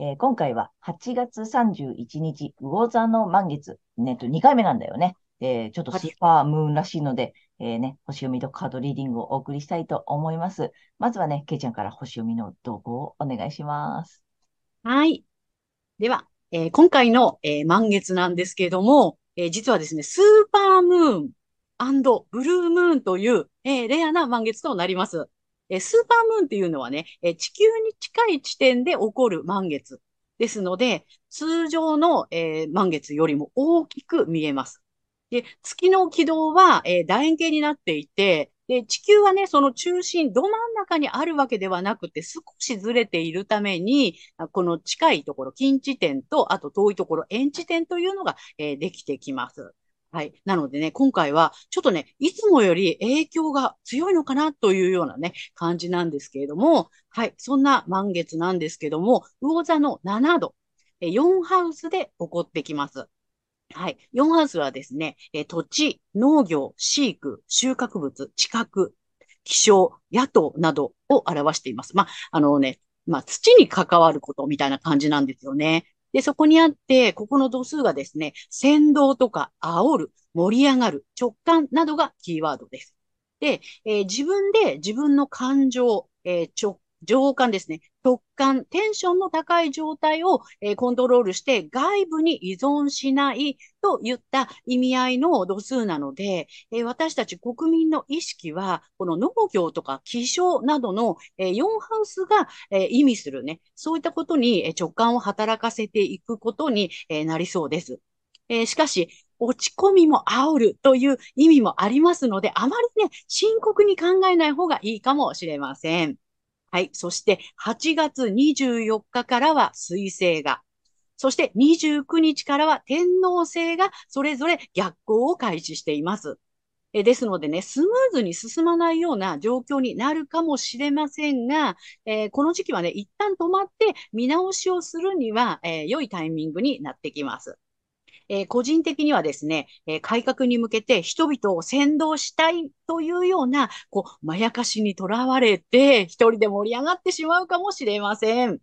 えー、今回は8月31日、魚座の満月。ね、と2回目なんだよね。えー、ちょっとスーパームーンらしいので、えー、ね、星読みとカードリーディングをお送りしたいと思います。まずはね、けいちゃんから星読みの動向をお願いします。はい。では、えー、今回の、えー、満月なんですけれども、えー、実はですね、スーパームーンブルームーンという、えー、レアな満月となります。え、スーパームーンっていうのはね、え地球に近い地点で起こる満月ですので、通常の、え満月よりも大きく見えます。で、月の軌道は、え楕円形になっていて、で、地球はね、その中心、ど真ん中にあるわけではなくて、少しずれているために、この近いところ、近地点と、あと遠いところ、遠地点というのが、えー、できてきます。はい。なのでね、今回は、ちょっとね、いつもより影響が強いのかなというようなね、感じなんですけれども、はい。そんな満月なんですけども、魚座の7度、4ハウスで起こってきます。はい。4ハウスはですね、土地、農業、飼育、収穫物、地殻、気象、野党などを表しています。まあ、あのね、まあ、土に関わることみたいな感じなんですよね。で、そこにあって、ここの度数がですね、先導とか煽る、盛り上がる、直感などがキーワードです。で、えー、自分で自分の感情、えー、直情感ですね。直感、テンションの高い状態を、えー、コントロールして外部に依存しないといった意味合いの度数なので、えー、私たち国民の意識は、この農業とか気象などの、えー、4ハウスが、え意味するね、そういったことに直感を働かせていくことに、えなりそうです。えしかし、落ち込みも煽るという意味もありますので、あまりね、深刻に考えない方がいいかもしれません。はい。そして、8月24日からは水星が、そして29日からは天皇星がそれぞれ逆行を開始しています。えですのでね、スムーズに進まないような状況になるかもしれませんが、えー、この時期はね、一旦止まって見直しをするには、えー、良いタイミングになってきます。えー、個人的にはですね、え、改革に向けて人々を先導したいというような、こう、まやかしにとらわれて、一人で盛り上がってしまうかもしれません。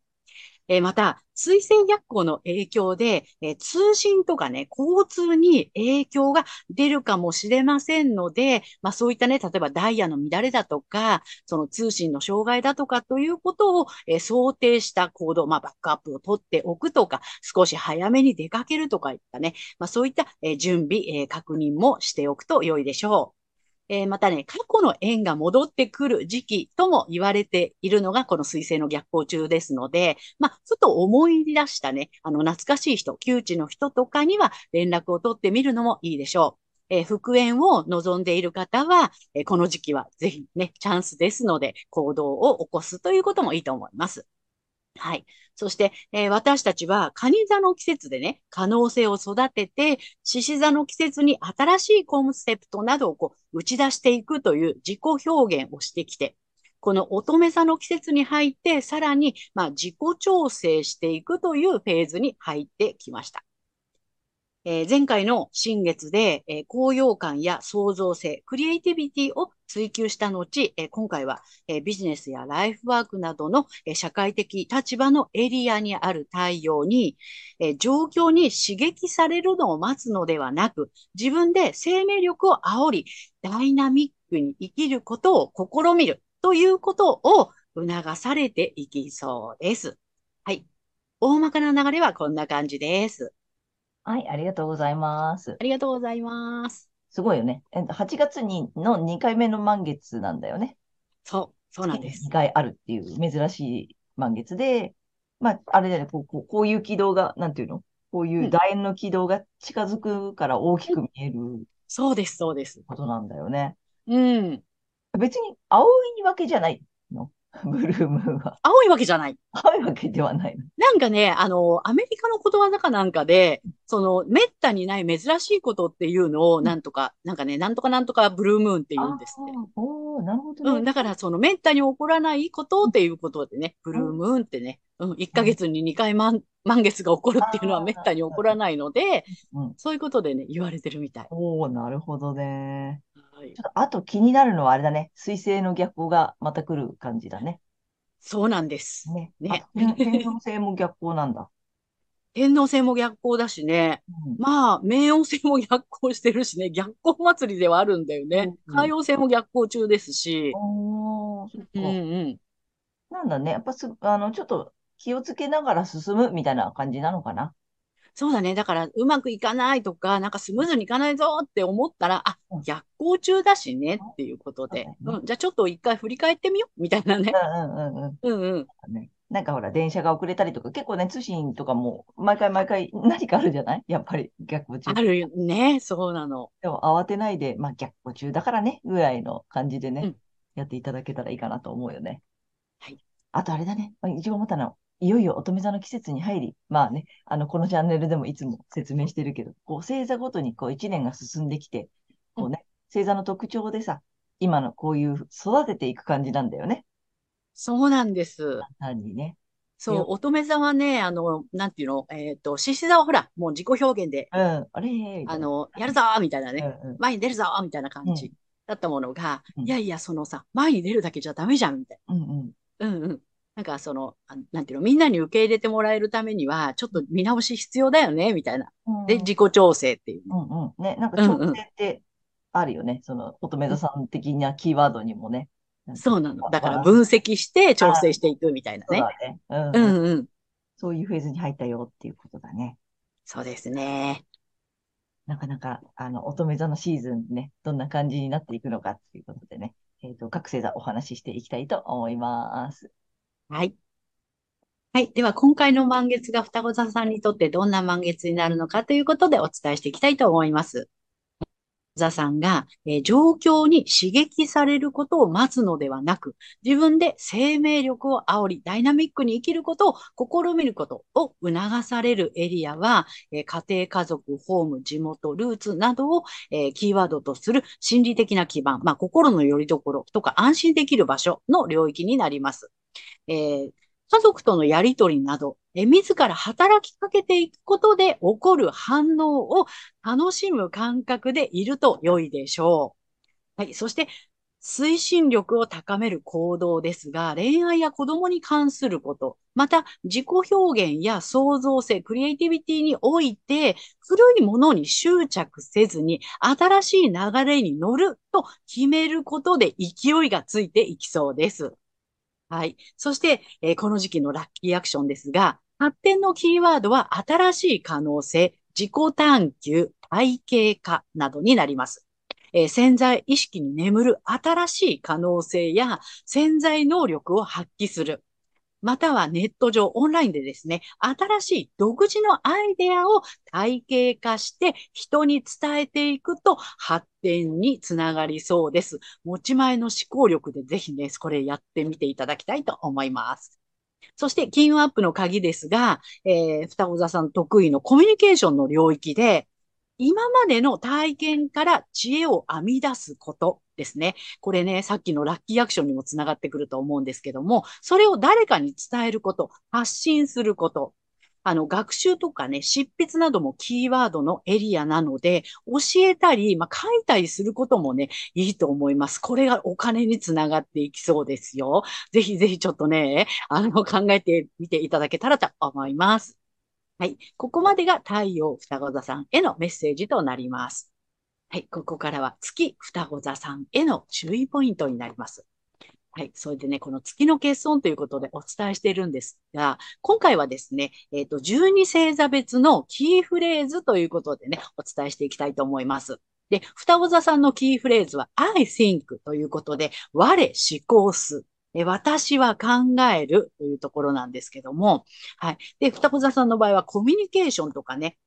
え、また、水星逆行の影響で、え、通信とかね、交通に影響が出るかもしれませんので、まあそういったね、例えばダイヤの乱れだとか、その通信の障害だとかということを、え、想定した行動、まあバックアップを取っておくとか、少し早めに出かけるとかいったね、まあそういった、え準備、え確認もしておくと良いでしょう。えー、またね、過去の縁が戻ってくる時期とも言われているのがこの水星の逆行中ですので、まあ、ちょっと思い出したね、あの、懐かしい人、窮地の人とかには連絡を取ってみるのもいいでしょう。えー、復縁を望んでいる方は、えー、この時期はぜひね、チャンスですので、行動を起こすということもいいと思います。はい。そして、えー、私たちは、蟹座の季節でね、可能性を育てて、獅子座の季節に新しいコンセプトなどをこう打ち出していくという自己表現をしてきて、この乙女座の季節に入って、さらに、まあ、自己調整していくというフェーズに入ってきました。えー、前回の新月で、えー、高揚感や創造性、クリエイティビティを追求した後、えー、今回は、えビジネスやライフワークなどの、え社会的立場のエリアにある対応に、え状況に刺激されるのを待つのではなく、自分で生命力を煽り、ダイナミックに生きることを試みるということを促されていきそうです。はい。大まかな流れはこんな感じです。はい、ありがとうございます。ありがとうございます。すごいよね。え8月にの2回目の満月なんだよね。そう、そうなんです。2回あるっていう珍しい満月で、まあ、あれだよね、こうこうこういう軌道が、なんていうの？こういう楕円の軌道が近づくから大きく見える、そうです、そうです。ことなんだよね。うん。別に青いわけじゃないの ブルームーンは。青いわけじゃない。青いわけではないの。なんかね、あの、アメリカのことわざかなんかで、その、めったにない珍しいことっていうのを、なんとか、うん、なんかね、なんとかなんとかブルームーンって言うんですって。おなるほど、ね、うん、だから、その、めったに起こらないことっていうことでね、ブルームーンってね、うん、1ヶ月に2回満満月が起こるっていうのはめったに起こらないので、うん、そういうことでね、言われてるみたい。おおなるほどね。はい、ちょっとあと気になるのはあれだね。水星の逆光がまた来る感じだね。そうなんです。ね。ね。天皇星も逆光なんだ。天皇星も逆光だしね。うん、まあ、冥王星も逆光してるしね。逆光祭りではあるんだよね。うん、海王星も逆光中ですし。うんうん。なんだね。やっぱす、あの、ちょっと気をつけながら進むみたいな感じなのかな。そうだね。だから、うまくいかないとか、なんかスムーズにいかないぞって思ったら、あ、逆行中だしねっていうことで、うん、じゃあちょっと一回振り返ってみようみたいなね。うんうんうん。うんうん。ね、なんかほら、電車が遅れたりとか、結構ね、通信とかも、毎回毎回何かあるじゃない？やっぱり逆行中。あるよね。そうなの。でも慌てないで、まあ逆行中だからね、ぐらいの感じでね、うん、やっていただけたらいいかなと思うよね。はい。あとあれだね、一応思ったのいよいよ乙女座の季節に入り、まあね、あの、このチャンネルでもいつも説明してるけど、こう、星座ごとにこう、一年が進んできて、こうね、星座の特徴でさ、今のこういう育てていく感じなんだよね。そうなんです。単にね。そう、乙女座はね、あの、なんていうの、えっ、ー、と、獅子座はほら、もう自己表現で、うん、あれ？あの、やるぞみたいなね、うんうん、前に出るぞみたいな感じだったものが、うん、いやいや、そのさ、前に出るだけじゃダメじゃんみたいな。うんうん。うんうん。なんかその、なんていうの、みんなに受け入れてもらえるためには、ちょっと見直し必要だよね、みたいな。で、自己調整っていう、ね。うんうん。ね、なんか調整ってあるよね。その、乙女座さん的なキーワードにもね。そうなの。だから分析して調整していくみたいなね。そうだね。うん、うん、うん。そういうフェーズに入ったよっていうことだね。そうですね。なかなか、あの、乙女座のシーズンね、どんな感じになっていくのかっていうことでね、えっ、ー、と、各星座お話ししていきたいと思います。はい。はい。では、今回の満月が双子座さんにとってどんな満月になるのかということでお伝えしていきたいと思います。座さんが、えー、状況に刺激されることを待つのではなく、自分で生命力を煽り、ダイナミックに生きることを試みることを促されるエリアは、えー、家庭、家族、ホーム、地元、ルーツなどを、えー、キーワードとする心理的な基盤、まあ、心の拠り所とか安心できる場所の領域になります。えー、家族とのやりとりなど、自ら働きかけていくことで起こる反応を楽しむ感覚でいると良いでしょう。はい。そして、推進力を高める行動ですが、恋愛や子供に関すること、また自己表現や創造性、クリエイティビティにおいて、古いものに執着せずに、新しい流れに乗ると決めることで勢いがついていきそうです。はい。そして、えー、この時期のラッキーアクションですが、発展のキーワードは新しい可能性、自己探求、体系化などになります。えー、潜在意識に眠る新しい可能性や潜在能力を発揮する。またはネット上、オンラインでですね、新しい独自のアイデアを体系化して人に伝えていくと発展につながりそうです。持ち前の思考力でぜひね、これやってみていただきたいと思います。そして、金運アップの鍵ですが、えー、双子座さん得意のコミュニケーションの領域で、今までの体験から知恵を編み出すことですね。これね、さっきのラッキーアクションにもつながってくると思うんですけども、それを誰かに伝えること、発信すること、あの、学習とかね、執筆などもキーワードのエリアなので、教えたり、まあ、書いたりすることもね、いいと思います。これがお金につながっていきそうですよ。ぜひぜひちょっとね、あの、考えてみていただけたらと思います。はい。ここまでが太陽双子座さんへのメッセージとなります。はい。ここからは月双子座さんへの注意ポイントになります。はい。それでね、この月の欠損ということでお伝えしているんですが、今回はですね、えっ、ー、と、12星座別のキーフレーズということでね、お伝えしていきたいと思います。で、双子座さんのキーフレーズは I think ということで、我思考す。え私は考えるというところなんですけども、はい。で、双子座さんの場合はコミュニケーションとかね、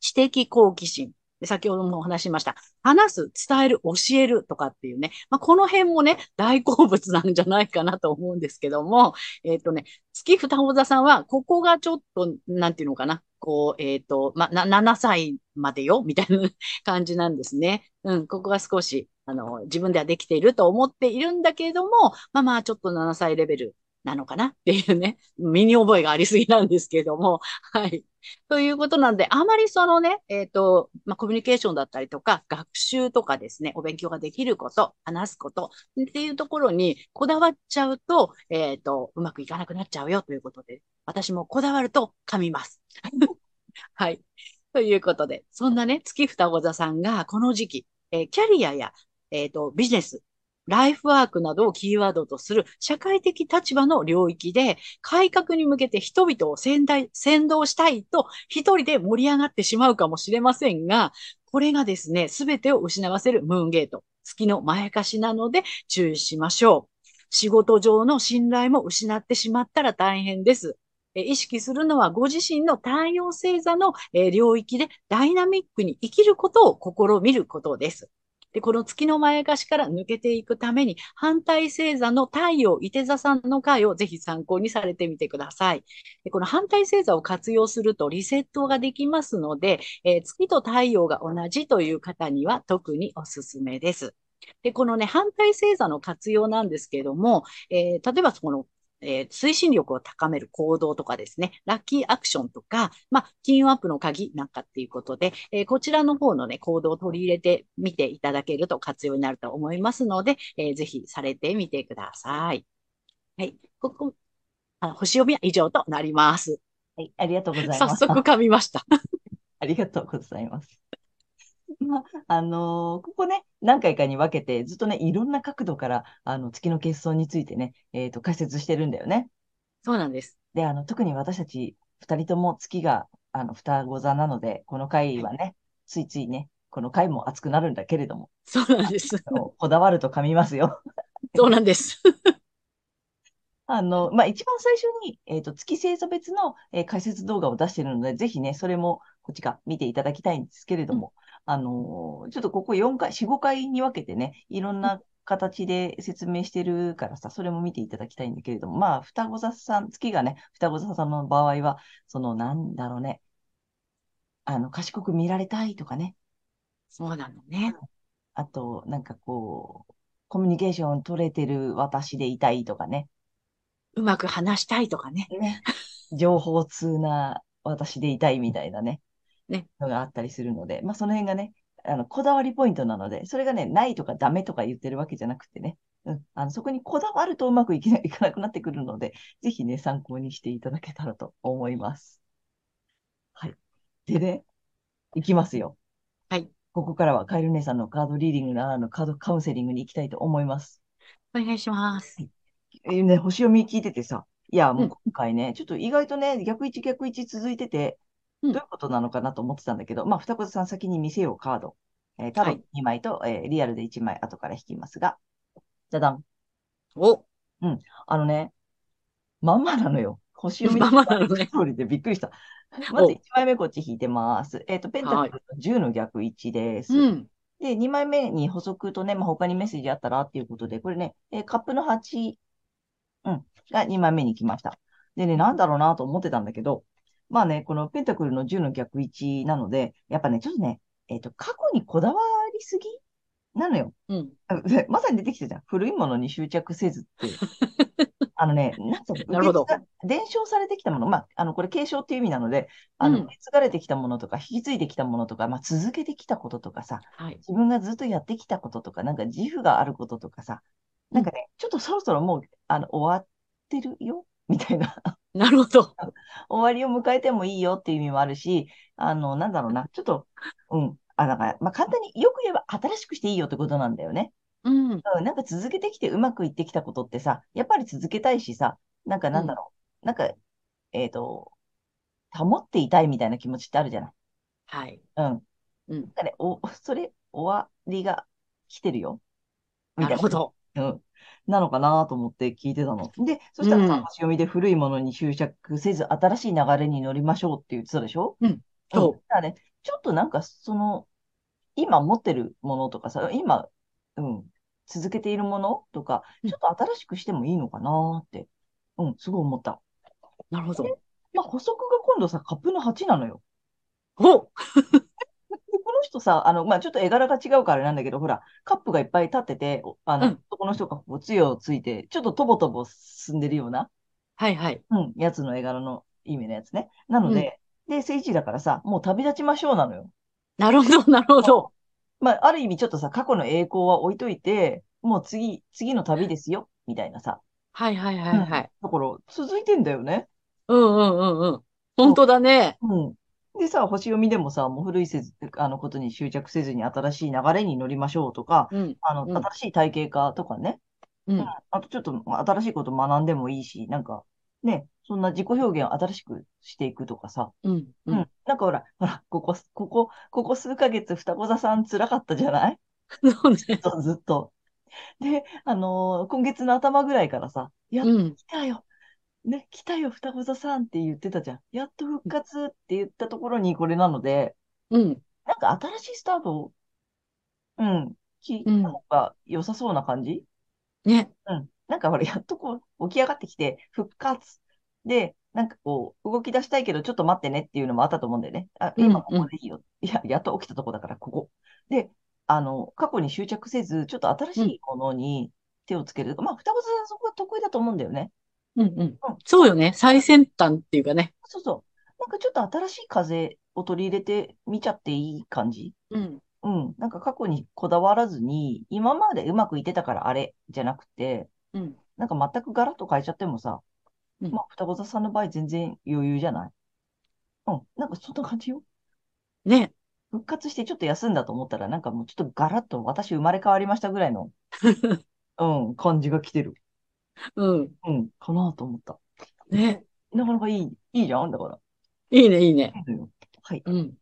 知的好奇心、先ほどもお話しました。話す、伝える、教えるとかっていうね。まあ、この辺もね、大好物なんじゃないかなと思うんですけども、えっ、ー、とね、月双子座さんは、ここがちょっと、なんていうのかな。こう、えっ、ー、と、まあ、7歳までよ、みたいな感じなんですね。うん、ここが少し、あの、自分ではできていると思っているんだけれども、まあまあ、ちょっと7歳レベルなのかな？っていうね、身に覚えがありすぎなんですけれども、はい。ということなんで、あまりそのね、えっ、ー、と、まあ、コミュニケーションだったりとか、学習とかですね、お勉強ができること、話すことっていうところにこだわっちゃうと、えっ、ー、と、うまくいかなくなっちゃうよということで、私もこだわると噛みます。はい。ということで、そんなね、月双子座さんがこの時期、えー、キャリアや、えっ、と、ビジネス、ライフワークなどをキーワードとする社会的立場の領域で改革に向けて人々を先先導したいと一人で盛り上がってしまうかもしれませんが、これがですね、すべてを失わせるムーンゲート、月の前かしなので注意しましょう。仕事上の信頼も失ってしまったら大変です。意識するのはご自身の太陽星座の領域でダイナミックに生きることを試みることです。で、この月の前かしから抜けていくために、反対星座の太陽、伊手座さんの回をぜひ参考にされてみてください。でこの反対星座を活用するとリセットができますので、えー、月と太陽が同じという方には特におすすめです。で、このね、反対星座の活用なんですけども、えー、例えばそのえー、推進力を高める行動とかですね、ラッキーアクションとか、まあ、金運アップの鍵なんかっていうことで、えー、こちらの方のね、行動を取り入れてみていただけると活用になると思いますので、えー、ぜひされてみてください。はい。ここ、あ星読みは以上となります。はい。ありがとうございます。早速噛みました。ありがとうございます。まあ、あのー、ここね、何回かに分けて、ずっとね、いろんな角度から、あの、月の欠損についてね、えっ、ー、と、解説してるんだよね。そうなんです。で、あの、特に私たち二人とも月が、あの、双子座なので、この回はね、ついついね、この回も熱くなるんだけれども。そうなんです。こだわると噛みますよ。そうなんです。あの、まあ、一番最初に、えっ、ー、と、月星座別の、えー、解説動画を出しているので、ぜひね、それも、こっちか見ていただきたいんですけれども、あの、ちょっとここ4回、4、5回に分けてね、いろんな形で説明してるからさ、それも見ていただきたいんだけれども、まあ、双子座さん、月がね、双子座さんの場合は、その、なんだろうね、あの、賢く見られたいとかね。そうなのね。あと、なんかこう、コミュニケーション取れてる私でいたいとかね。うまく話したいとかね。ね情報通な私でいたいみたいなね。ね、のがあったりするので、まあ、その辺がね、あの、こだわりポイントなので、それがね、ないとかダメとか言ってるわけじゃなくてね、うん、あのそこにこだわるとうまくいけないかなくなってくるので、ぜひね、参考にしていただけたらと思います。はい。でね、いきますよ。はい。ここからはカエル姉さんのカードリーディングののカードカウンセリングに行きたいと思います。お願いします。はい、えー、ね、星読み聞いててさ、いや、もう今回ね、うん、ちょっと意外とね、逆位置逆位置続いてて、どういうことなのかなと思ってたんだけど、まあ、二子さん先に見せようカード。えー、多分2枚と、はい、えー、リアルで1枚後から引きますが、じゃだん。おうん。あのね、まんまなのよ。星読みのね。通りでびっくりした。まず1枚目こっち引いてます。えっ、ー、と、ペンタクルの10の逆位置です。うん、で、2枚目に補足とね、まあ、他にメッセージあったらっていうことで、これね、えー、カップの8、うん、が2枚目に来ました。でね、なんだろうなと思ってたんだけど、まあね、このペンタクルの10の逆位置なので、やっぱね、ちょっとね、えっ、ー、と、過去にこだわりすぎ？なのよ。うん。まさに出てきたじゃん。古いものに執着せずって。あのね、なんと、なるほど。伝承されてきたもの、まあ、あの、これ継承っていう意味なので、あの、うん、継がれてきたものとか、引き継いできたものとか、まあ、続けてきたこととかさ、はい、自分がずっとやってきたこととか、なんか自負があることとかさ、なんかね、ちょっとそろそろもう、あの、終わってるよ、みたいな。なるほど。終わりを迎えてもいいよっていう意味もあるし、あの、なんだろうな、ちょっと、うん、あ、だから、まあ、簡単によく言えば新しくしていいよってことなんだよね。うん。うん、なんか続けてきてうまくいってきたことってさ、やっぱり続けたいしさ、なんかなんだろう、うん、なんか、えっ、ー、と、保っていたいみたいな気持ちってあるじゃない。はい。うん。うん。ね、お、それ終わりが来てるよ。みたいな。なるほど。うん。なのかなと思って聞いてたの。で、そしたらさ、うん星読みで古いものに執着せず、新しい流れに乗りましょうって言ってたでしょ？うんそうだからね、ちょっとなんか、その、今持ってるものとかさ、今、うん、続けているものとか、うんちょっと新しくしてもいいのかなって、うん、すごい思った。なるほど。まあ、補足が今度さ、カップの8なのよ。お人さ、あの、まあ、ちょっと絵柄が違うからなんだけど、ほら、カップがいっぱい立ってて、おあの、うん男の人がこう、杖をついて、ちょっととぼとぼ進んでるような、はいはい。うん、やつの絵柄の意味のやつね。なので、で、聖地だからさ、もう旅立ちましょうなのよ。なるほど、なるほど。まあ、ある意味ちょっとさ、過去の栄光は置いといて、もう次、次の旅ですよ、みたいなさ。はいはいはいはい。だから、続いてんだよね。うんうんうんうん。本当だね。うん。でさ、星読みでもさ、もう古いせず、あのことに執着せずに新しい流れに乗りましょうとか、うん。あの、うん新しい体系化とかね。うん。あとちょっと新しいこと学んでもいいし、なんか、ね、そんな自己表現を新しくしていくとかさ。うん。ううんん。なんかほら、ほら、ここ、ここ、ここ数ヶ月、双子座さん辛かったじゃない？ずっと、ずっと。で、あのー今月の頭ぐらいからさ、やっうん。来たよ。ね、来たよ、双子座さんって言ってたじゃん。やっと復活って言ったところにこれなので、うん。なんか新しいスタートを、うん、聞いたうん方が良さそうな感じ？ね。うん。なんかほら、やっとこう、起き上がってきて、復活。で、なんかこう、動き出したいけど、ちょっと待ってねっていうのもあったと思うんだよね。あ、うん今ここでいいよ。いや、やっと起きたとこだから、ここ。で、あの、過去に執着せず、ちょっと新しいものに手をつける。まあ、双子座さんそこは得意だと思うんだよね。うんうん。そうよね。最先端っていうかね。そうそう。なんかちょっと新しい風を取り入れてみちゃっていい感じ？うん。うん。なんか過去にこだわらずに、今までうまくいってたからあれじゃなくて、うん。なんか全くガラッと変えちゃってもさ、うんまあ、双子座さんの場合全然余裕じゃない？うん。なんかそんな感じよ。ね。復活してちょっと休んだと思ったら、なんかもうちょっとガラッと私生まれ変わりましたぐらいの、うん、感じが来てる。うん。うん、かなと思った。ね。なかなかいい、いいじゃん？だから。いいね、いいね。はい。うん。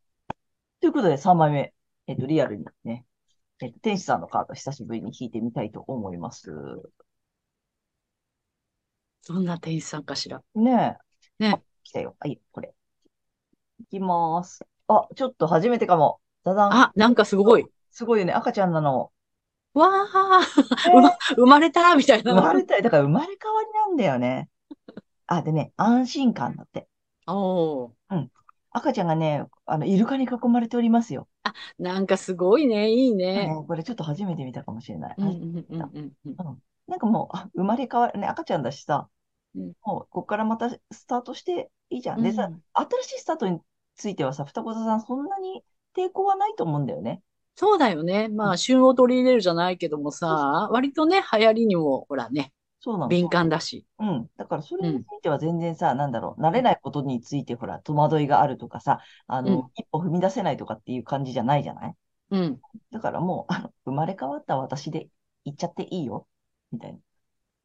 ということで、3枚目。えっと、リアルにね、えっと、天使さんのカード久しぶりに引いてみたいと思います。どんな店員さんかしら？ねえ。ねあ。来たよ。はい、これ。いきます。あ、ちょっと初めてかも。ダダン。あ、なんかすごい。すごいよね。赤ちゃんなの。わあ、えうま、生まれたみたいな。生まれたい。だから生まれ変わりなんだよね。あ、でね、安心感だって。おー。赤ちゃんがね、あの、イルカに囲まれておりますよ。なんかすごいね。いいねね。これちょっと初めて見たかもしれない。うんうんうんうんうん。なんかもう、あ、生まれ変わり、ね、赤ちゃんだしさ、うんもう、ここからまたスタートしていいじゃん。でさ、うん新しいスタートについてはさ、双子座さんそんなに抵抗はないと思うんだよね。そうだよね。まあ、旬を取り入れるじゃないけどもさ、割とね、流行りにも、ほらね、そうなの。敏感だし。うん。だからそれについては全然さ、なんだろう、慣れないことについてほら、戸惑いがあるとかさ、あの、うん一歩踏み出せないとかっていう感じじゃないじゃない？うん。だからもう、あの、生まれ変わった私で行っちゃっていいよ、みたいな。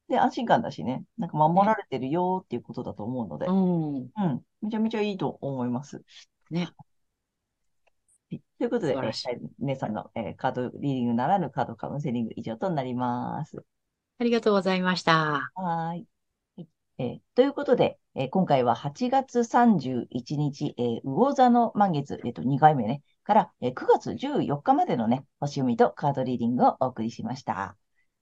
で、安心感だしね、なんか守られてるよっていうことだと思うので、うん。うん、めちゃめちゃいいと思います。ね。はいということで、素晴らしいえー姉さんの、えーカードリーディングならぬカードカウンセリング以上となります。ありがとうございました。はーい。はいえーということで、えー今回は8月31日、えー魚座の満月、えっと、2回目ね、から、えー9月14日までのね、星読みとカードリーディングをお送りしました。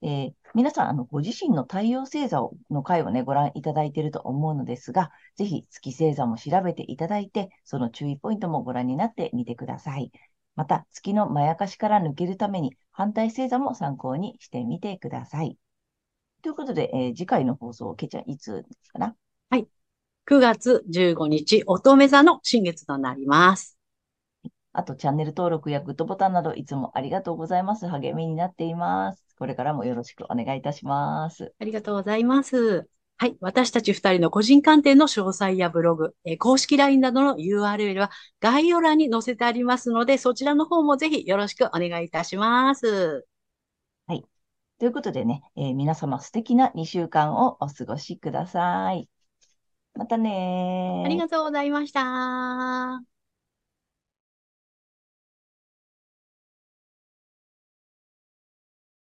えー皆さん、あの、ご自身の太陽星座をの回をね、ご覧いただいていると思うのですが、ぜひ月星座も調べていただいて、その注意ポイントもご覧になってみてください。また、月のまやかしから抜けるために、反対星座も参考にしてみてください。ということで、えー次回の放送、けいちゃん、いつかな？9月15日、乙女座の新月となります。あと、チャンネル登録やグッドボタンなど、いつもありがとうございます。励みになっています。これからもよろしくお願いいたします。ありがとうございます。はい。私たち二人の個人鑑定の詳細やブログ、えー公式 LINE などの URL は概要欄に載せてありますので、そちらの方もぜひよろしくお願いいたします。ということでね、えー皆様素敵な2週間をお過ごしください。またねー。ありがとうございました。